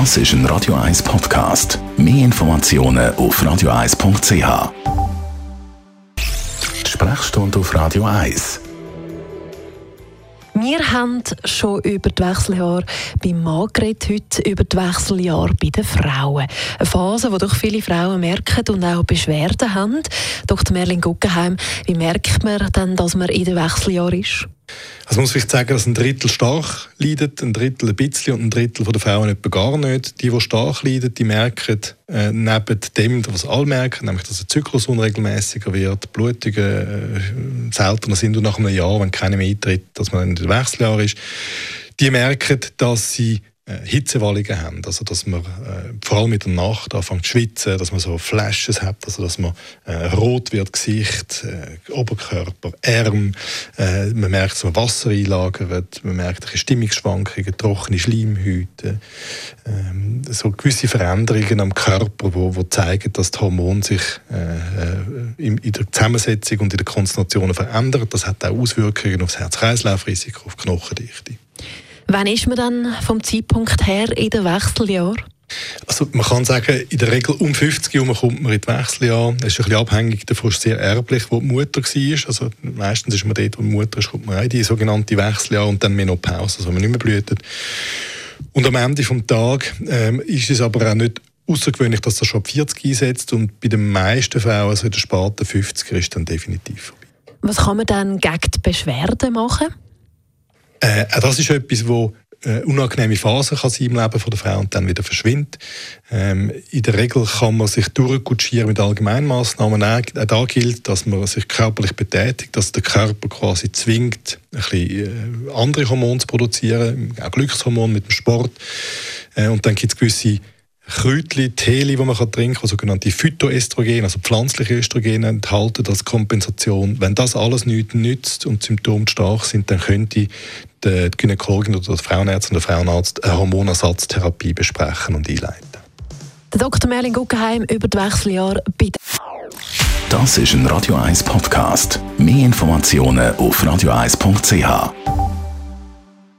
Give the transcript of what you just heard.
Das ist ein Radio 1 Podcast. Mehr Informationen auf radio1.ch. Sprechstunde auf Radio 1. Wir haben schon über die Wechseljahre beim Mann geredet, heute über die Wechseljahre bei den Frauen. Eine Phase, die doch viele Frauen merken und auch Beschwerden haben. Dr. Merlin Guggenheim, wie merkt man dann, dass man in den Wechseljahren ist? Also muss ich sagen, dass ein Drittel stark leidet, ein Drittel ein bisschen und ein Drittel der Frauen etwa gar nicht. Die, die stark leiden, die merken äh, neben dem, was alle merken, nämlich dass der Zyklus unregelmäßiger wird, Blutungen äh, seltener sind und nach einem Jahr, wenn keiner mehr eintritt, dass man in der Wechseljahr ist, die merken, dass sie Hitzewallungen haben, also dass man äh, vor allem in der Nacht anfängt zu schwitzen, dass man so Flashes hat, also dass man äh, rot wird, Gesicht, äh, Oberkörper, Arm, äh, man merkt, dass man Wasser einlagert, man merkt Stimmungsschwankungen, trockene Schleimhäute, ähm, so gewisse Veränderungen am Körper, wo, wo zeigen, dass die Hormone sich äh, äh in, in, der Zusammensetzung und in der Konzentration verändern. Das hat auch Auswirkungen auf das Herz-Kreislauf-Risiko, auf Knochendichte. Wann ist man dann vom Zeitpunkt her in den Wechseljahr? Also man kann sagen, in der Regel um 50 Jahre kommt man in die Wechseljahr. Es ist ein bisschen abhängig davon, ist sehr erblich, wo die Mutter war. Also meistens ist man dort, wo die Mutter ist, kommt man in die sogenannte Wechseljahr und dann Menopause, also wenn man nicht mehr blüht. Und am Ende des Tages ähm, ist es aber auch nicht außergewöhnlich, dass das schon ab 40 einsetzt und bei den meisten Frauen, also in der späten 50er, ist dann definitiv vorbei. Was kann man dann gegen die Beschwerden machen? Äh, das ist etwas, wo äh, unangenehme Phase kann sein im Leben von der Frau und dann wieder verschwindet. Ähm, in der Regel kann man sich durchkutschieren mit Allgemeinmaßnahmen. Auch da gilt, dass man sich körperlich betätigt, dass der Körper quasi zwingt, ein bisschen äh, andere Hormone zu produzieren, auch Glückshormone mit dem Sport. Äh, und dann gibt es gewisse Kräutchen, Teeli, die man trinken kann, die sogenannte Phytoestrogene, also pflanzliche Östrogene enthalten als Kompensation. Wenn das alles nichts nützt und Symptome stark sind, dann könnte die Gynäkologin oder der Frauenarzt und der Frauenarzt eine Hormonersatztherapie besprechen und einleiten. Der Dr. Merlin Guggenheim über die Wechseljahre bei Das ist ein Radio 1 Podcast. Mehr Informationen auf radio1.ch.